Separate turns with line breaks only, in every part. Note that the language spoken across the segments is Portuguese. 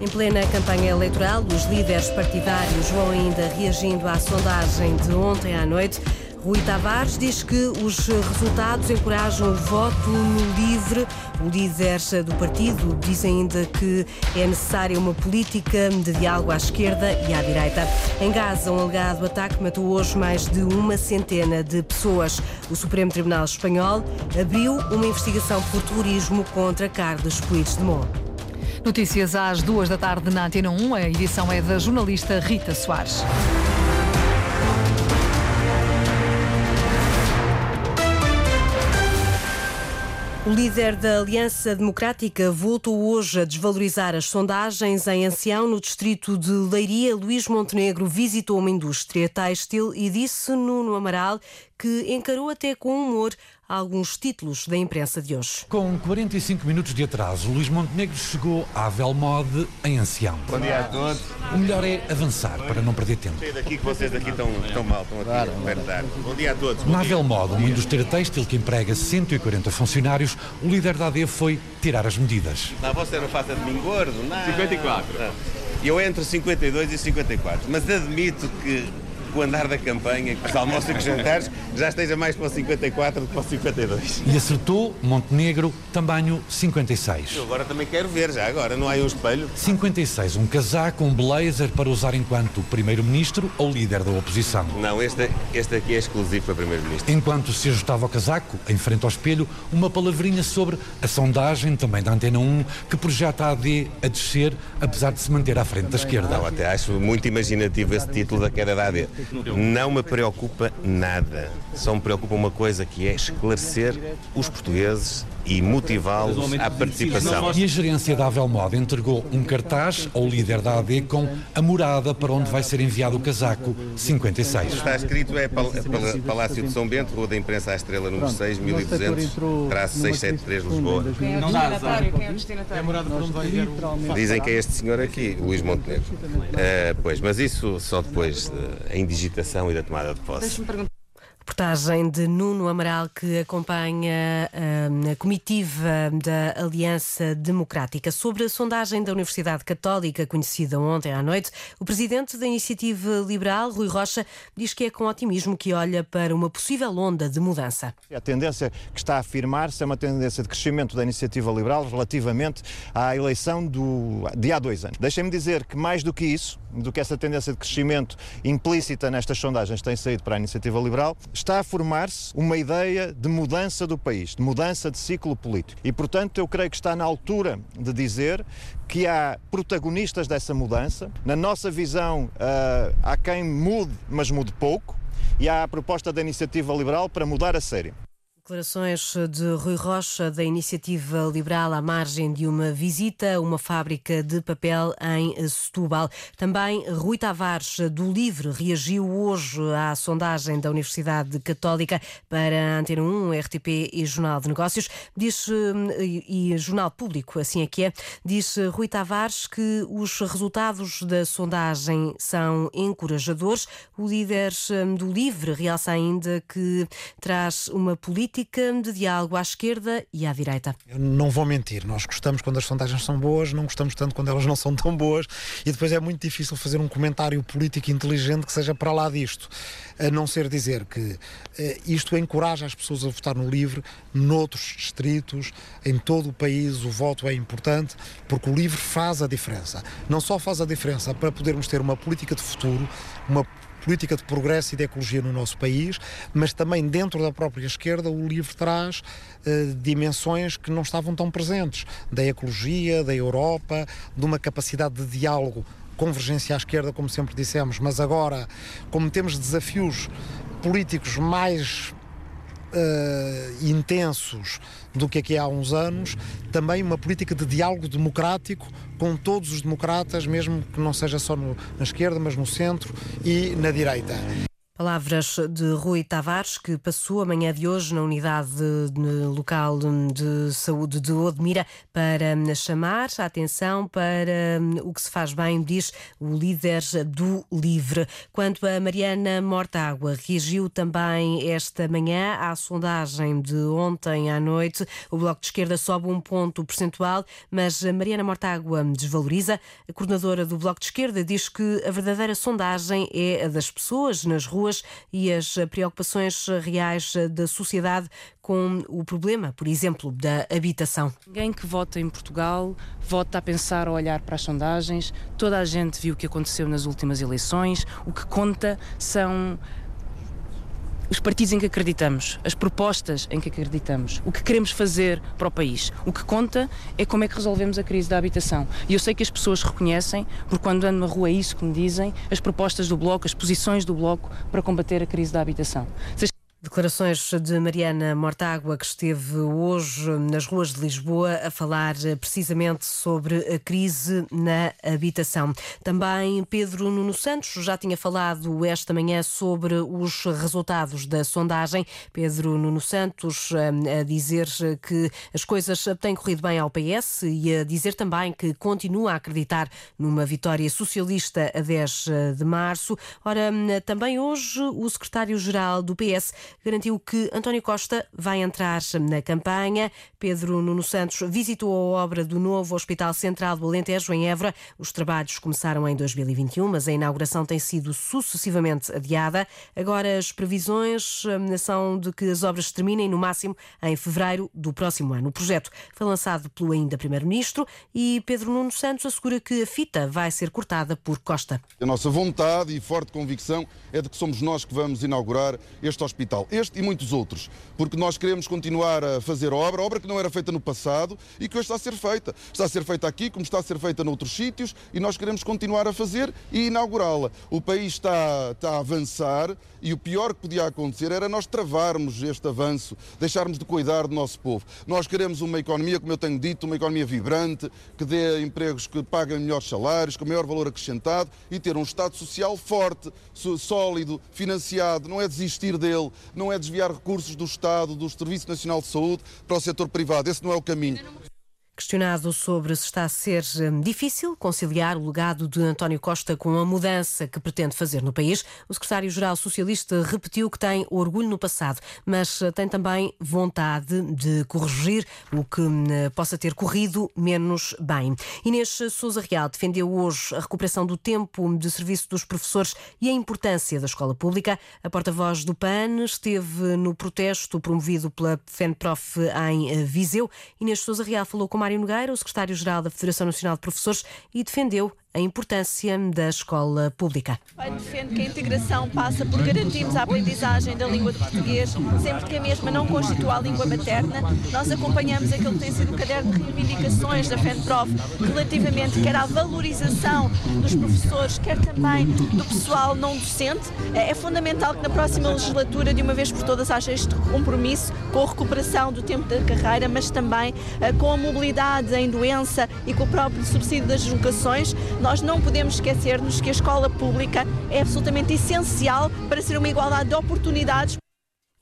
Em plena campanha eleitoral, os líderes partidários vão ainda reagindo à sondagem de ontem à noite. Rui Tavares diz que os resultados encorajam o voto no livre. O líder do partido diz ainda que é necessária uma política de diálogo à esquerda e à direita. Em Gaza, um alegado ataque matou hoje mais de uma centena de pessoas. O Supremo Tribunal Espanhol abriu uma investigação por terrorismo contra Carlos Puigdemont.
Notícias às duas da tarde na Antena 1. A edição é da jornalista Rita Soares.
O líder da Aliança Democrática voltou hoje a desvalorizar as sondagens em Ancião, no distrito de Leiria. Luís Montenegro visitou uma indústria têxtil e disse Nuno Amaral que encarou até com humor alguns títulos da imprensa de hoje.
Com 45 minutos de atraso, Luís Montenegro chegou à Velmode em Ancião.
Bom dia a todos.
O melhor é avançar para não perder tempo.
Sei daqui que vocês daqui estão, estão mal, estão aqui claro, verdade. Bom dia a todos.
Na Velmode, uma indústria têxtil que emprega 140 funcionários, o líder da AD foi tirar as medidas.
Não, você não faça de mim gordo, não.
54.
Eu entro 52 e 54, mas admito que o andar da campanha, que os almoços e os jantares, já esteja mais para o 54 do que para o 52.
E acertou Montenegro, tamanho 56.
Eu agora também quero ver, já agora, não há um espelho?
56, um casaco, um blazer para usar enquanto primeiro-ministro ou líder da oposição.
Não, este, este aqui é exclusivo para primeiro-ministro.
Enquanto se ajustava ao casaco, em frente ao espelho, uma palavrinha sobre a sondagem, também da Antena 1, que projeta a AD a descer, apesar de se manter à frente da esquerda.
Não, até acho muito imaginativo esse título da queda da AD. Não me preocupa nada. Só me preocupa uma coisa que é esclarecer os portugueses e motivá-los à participação.
E a gerência da Avelmod entregou um cartaz ao líder da AD com a morada para onde vai ser enviado o casaco 56.
Está escrito é Palácio de São Bento, Rua da Imprensa à Estrela, número 6, 1200, traço 673, Lisboa.
Não dá é? É a morada para onde vai enviar
o... Dizem que é este senhor aqui, Luís Montenegro. Uh, pois, mas isso só depois da indigitação e da tomada de posse.
Reportagem de Nuno Amaral que acompanha hum, a comitiva da Aliança Democrática. Sobre a sondagem da Universidade Católica, conhecida ontem à noite, o presidente da Iniciativa Liberal, Rui Rocha, diz que é com otimismo que olha para uma possível onda de mudança.
A tendência que está a afirmar-se é uma tendência de crescimento da Iniciativa Liberal relativamente à eleição do, de há dois anos. Deixem-me dizer que mais do que isso, do que essa tendência de crescimento implícita nestas sondagens tem saído para a Iniciativa Liberal, está a formar-se uma ideia de mudança do país, de mudança de ciclo político. E, portanto, eu creio que está na altura de dizer que há protagonistas dessa mudança. Na nossa visão, uh, há quem mude, mas mude pouco. E há a proposta da iniciativa liberal para mudar a sério.
Declarações de Rui Rocha, da Iniciativa Liberal, à margem de uma visita a uma fábrica de papel em Setúbal. Também Rui Tavares, do Livre, reagiu hoje à sondagem da Universidade Católica para Antena 1, RTP e Jornal de Negócios. Diz, e, e Jornal Público, assim é que é, diz Rui Tavares que os resultados da sondagem são encorajadores. O líder hum, do Livre realça ainda que traz uma política política de diálogo à esquerda e à direita.
Eu não vou mentir, nós gostamos quando as sondagens são boas, não gostamos tanto quando elas não são tão boas e depois é muito difícil fazer um comentário político inteligente que seja para lá disto, a não ser dizer que eh, isto encoraja as pessoas a votar no livre, noutros distritos, em todo o país o voto é importante porque o livre faz a diferença. Não só faz a diferença para podermos ter uma política de futuro, uma política de progresso e de ecologia no nosso país, mas também dentro da própria esquerda o livro traz uh, dimensões que não estavam tão presentes, da ecologia, da Europa, de uma capacidade de diálogo convergência à esquerda, como sempre dissemos, mas agora, como temos desafios políticos mais uh, intensos do que aqui há uns anos, também uma política de diálogo democrático com todos os democratas, mesmo que não seja só no, na esquerda, mas no centro e na direita.
Palavras de Rui Tavares, que passou a manhã de hoje na unidade local de saúde de Odmira para chamar a atenção para o que se faz bem, diz o líder do LIVRE. Quanto a Mariana Mortágua, reagiu também esta manhã à sondagem de ontem à noite. O Bloco de Esquerda sobe um ponto percentual, mas Mariana Mortágua desvaloriza. A coordenadora do Bloco de Esquerda diz que a verdadeira sondagem é a das pessoas nas ruas pessoas e as preocupações reais da sociedade com o problema, por exemplo, da habitação.
Ninguém que vota em Portugal vota a pensar ou olhar para as sondagens. Toda a gente viu o que aconteceu nas últimas eleições. O que conta são os partidos em que acreditamos, as propostas em que acreditamos, o que queremos fazer para o país. O que conta é como é que resolvemos a crise da habitação. E eu sei que as pessoas reconhecem, porque quando ando na rua é isso que me dizem, as propostas do Bloco, as posições do Bloco para combater a crise da habitação.
Declarações de Mariana Mortágua, que esteve hoje nas ruas de Lisboa a falar eh, precisamente sobre a crise na habitação. Também Pedro Nuno Santos já tinha falado esta manhã sobre os resultados da sondagem. Pedro Nuno Santos eh, a dizer que as coisas têm corrido bem ao PS e a dizer também que continua a acreditar numa vitória socialista a 10 de março. Ora, também hoje o secretário-geral do PS garantiu que António Costa vai entrar na campanha. Pedro Nuno Santos visitou a obra do novo Hospital Central do Alentejo, em Évora. Os trabalhos começaram em 2021, mas a inauguração tem sido sucessivamente adiada. Agora, as previsões hum, são de que as obras terminem no máximo em fevereiro do próximo ano. O projeto foi lançado pelo ainda Primeiro-Ministro e Pedro Nuno Santos assegura que a fita vai ser cortada por Costa.
A nossa vontade e forte convicção é de que somos nós que vamos inaugurar este hospital este e muitos outros, porque nós queremos continuar a fazer obra, obra que não era feita no passado e que hoje está a ser feita. Está a ser feita aqui, como está a ser feita noutros sítios, e nós queremos continuar a fazer e inaugurá-la. O país está, está a avançar e o pior que podia acontecer era nós travarmos este avanço, deixarmos de cuidar do nosso povo. Nós queremos uma economia, como eu tenho dito, uma economia vibrante, que dê empregos que paguem melhores salários, com maior valor acrescentado e ter um Estado social forte, sólido, financiado, não é desistir dele, não é desviar recursos do Estado, do Serviço Nacional de Saúde para o setor privado. Esse não é o caminho.
Questionado sobre se está a ser hum, difícil conciliar o legado de António Costa com a mudança que pretende fazer no país, o secretário-geral socialista repetiu que tem orgulho no passado, mas eh, tem também vontade de corrigir o que hum, possa ter corrido menos bem. Inês Souza Real defendeu hoje a recuperação do tempo de serviço dos professores e a importância da escola pública. A porta-voz do PAN esteve no protesto promovido pela FENPROF em eh, Viseu. Inês Souza Real falou com Mário Nogueira, o secretário-geral da Federação Nacional de Professores, e defendeu a importância da escola pública.
Defende que a integração passa por garantirmos a aprendizagem da língua de português, sempre que a mesma não constitua a língua materna. Nós acompanhamos aquilo que tem sido o caderno de reivindicações da FENPROF relativamente quer à valorização dos professores, quer também do pessoal não docente. É fundamental que na próxima legislatura, de uma vez por todas, haja este compromisso com a recuperação do tempo da carreira, mas também eh, com a mobilidade em doença e com o próprio subsídio das deslocações nós não podemos esquecer-nos que a escola pública é absolutamente essencial para ser uma igualdade de oportunidades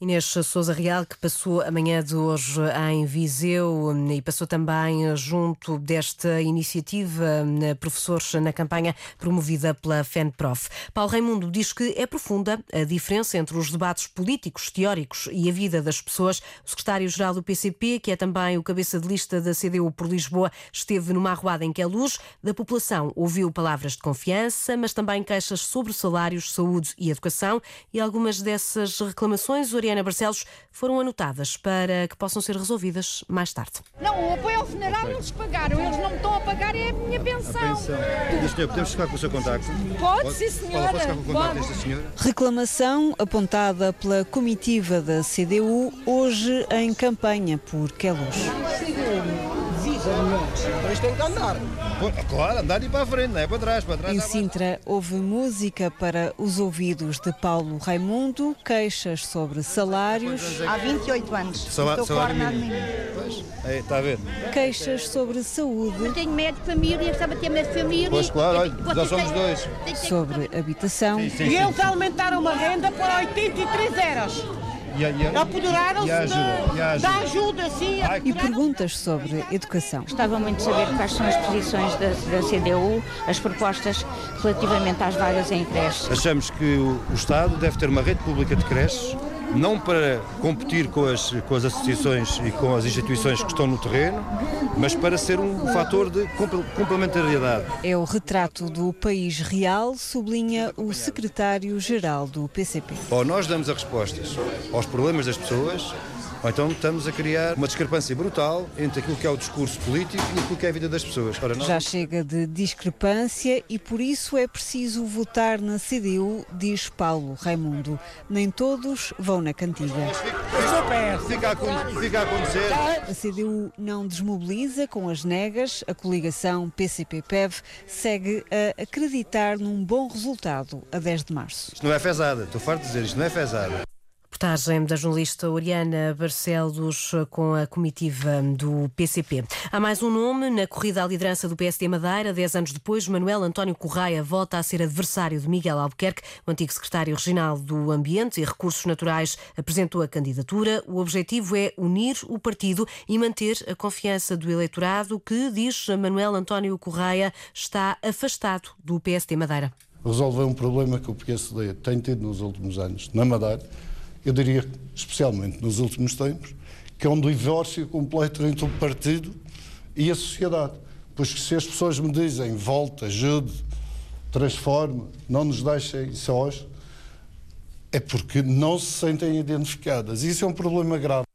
Inês Souza Real, que passou a manhã de hoje em Viseu hum, e passou também junto desta iniciativa hum, Professores na campanha promovida pela FENPROF. Paulo Raimundo diz que é profunda a diferença entre os debates políticos, teóricos e a vida das pessoas. O secretário-geral do PCP, que é também o cabeça de lista da CDU por Lisboa, esteve numa arruada em que a luz da população ouviu palavras de confiança, mas também queixas sobre salários, saúde e educação e algumas dessas reclamações Mariana Barcelos foram anotadas para que possam ser resolvidas mais tarde.
Não, o apoio ao funerário eles pagaram, eles não me estão a pagar, é a minha pensão. A pensão.
senhor, podemos ficar com o seu contacto?
Pode, Pode? sim senhora.
Pode ficar com o contacto desta senhora?
Reclamação apontada pela comitiva da CDU hoje em campanha por Queluz.
Então isto tem que andar.
Claro, andar e para a frente, não é para trás, para trás.
Em Sintra houve música para os ouvidos de Paulo Raimundo, queixas sobre salários.
Há 28 anos.
Sala-
Estou
salário
corna
mínimo.
mínimo.
É, está a ver?
Queixas sobre saúde,
Eu tenho médico de família, estava a ter médico de família.
Pois claro, olha, já somos dois.
sobre habitação,
E eles aumentaram uma renda para 83 euros. Apoderaram-se da
ajuda,
sim.
e perguntas sobre educação.
Gostava muito de saber quais são as posições da, da CDU, as propostas relativamente às vagas em creches.
Achamos que o, o Estado deve ter uma rede pública de creches, não para competir com as, com as associações e com as instituições que estão no terreno, mas para ser um fator de comple- complementariedade.
É o retrato do país real, sublinha o secretário-geral do PCP.
Ou nós damos as respostas aos problemas das pessoas, ou então estamos a criar uma discrepância brutal entre aquilo que é o discurso político e aquilo que é a vida das pessoas. Ora, nós-
Já chega de discrepância e por isso é preciso votar na CDU, diz Paulo Raimundo. Nem todos vão na cantiga.
Fica a, acon- fica a acontecer.
A CDU não desmobiliza com as negas. A coligação PCP-PEV segue a acreditar num bom resultado a 10 de março.
Isto não é fezada, estou farto de dizer, isto não é fezada.
Reportagem da jornalista Oriana Barcelos com a comitiva do PCP. Há mais um nome na corrida à liderança do PSD Madeira. Dez anos depois, Manuel António Correia volta a ser adversário de Miguel Albuquerque. O antigo secretário regional do Ambiente e Recursos Naturais apresentou a candidatura. O objetivo é unir o partido e manter a confiança do eleitorado que, diz Manuel António Correia, está afastado do PSD Madeira.
resolver um problema que o PSD tem tido nos últimos anos na Madeira, eu diria especialmente nos últimos tempos, que é um divórcio completo entre o partido e a sociedade. Pois que se as pessoas me dizem volta, ajude, transforme, não nos deixem sós, é porque não se sentem identificadas. Isso é um problema grave.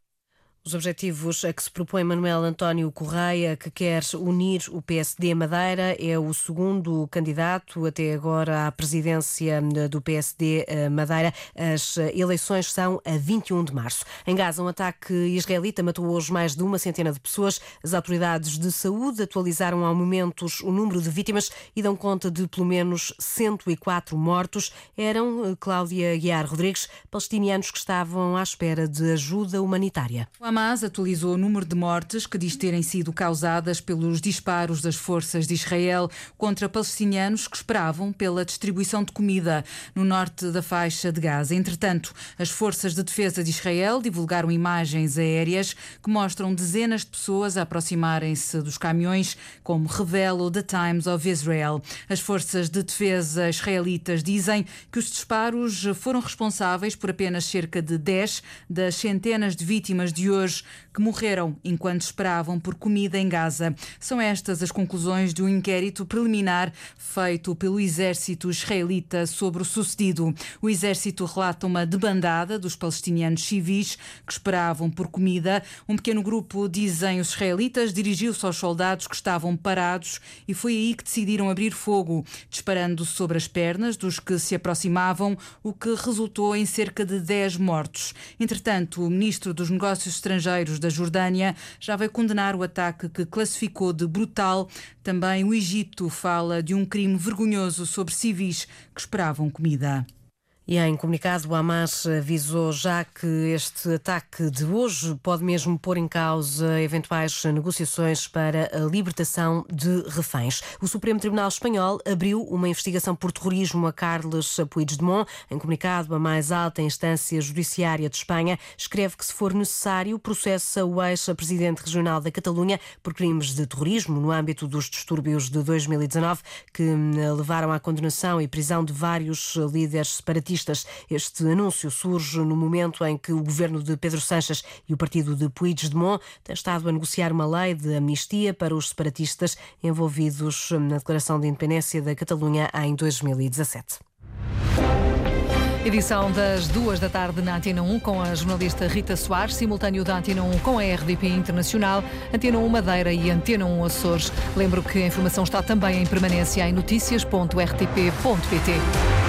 Os objetivos a que se propõe Manuel António Correia, que quer unir o PSD Madeira, é o segundo candidato até agora à presidência do PSD Madeira. As eleições são a 21 de março. Em Gaza, um ataque israelita matou hoje mais de uma centena de pessoas. As autoridades de saúde atualizaram ao momento o número de vítimas e dão conta de pelo menos 104 mortos. Eram, eh, Cláudia Guiar Rodrigues, palestinianos que estavam à espera de ajuda humanitária.
Hamas atualizou o número de mortes que diz terem sido causadas pelos disparos das forças de Israel contra palestinianos que esperavam pela distribuição de comida no norte da faixa de Gaza. Entretanto, as forças de defesa de Israel divulgaram imagens aéreas que mostram dezenas de pessoas aproximarem-se dos caminhões, como revela o The Times of Israel. As forças de defesa israelitas dizem que os disparos foram responsáveis por apenas cerca de 10 das centenas de vítimas de hoje que morreram enquanto esperavam por comida em Gaza. São estas as conclusões de um inquérito preliminar feito pelo exército israelita sobre o sucedido. O exército relata uma debandada dos palestinianos civis que esperavam por comida. Um pequeno grupo, dizem os israelitas, dirigiu-se aos soldados que estavam parados e foi aí que decidiram abrir fogo, disparando sobre as pernas dos que se aproximavam, o que resultou em cerca de 10 mortos. Entretanto, o ministro dos Negócios Estrangeiros da Jordânia já veio condenar o ataque que classificou de brutal. Também o Egito fala de um crime vergonhoso sobre civis que esperavam comida.
E em comunicado, o Hamas avisou já que este ataque de hoje pode mesmo pôr em causa eventuais negociações para a libertação de reféns. O Supremo Tribunal Espanhol abriu uma investigação por terrorismo a Carlos Puigdemont. Em comunicado, a mais alta instância judiciária de Espanha escreve que, se for necessário, processa o ex-presidente regional da Catalunha por crimes de terrorismo no âmbito dos distúrbios de 2019 que levaram à condenação e prisão de vários líderes separatistas este anúncio surge no momento em que o governo de Pedro Sanches e o partido de Puigdemont têm estado a negociar uma lei de amnistia para os separatistas envolvidos na declaração de independência da Catalunha em 2017.
Edição das duas da tarde na Antena 1 com a jornalista Rita Soares, simultâneo da Antena 1 com a RDP Internacional, Antena 1 Madeira e Antena 1 Açores. Lembro que a informação está também em permanência em notícias.rtp.pt.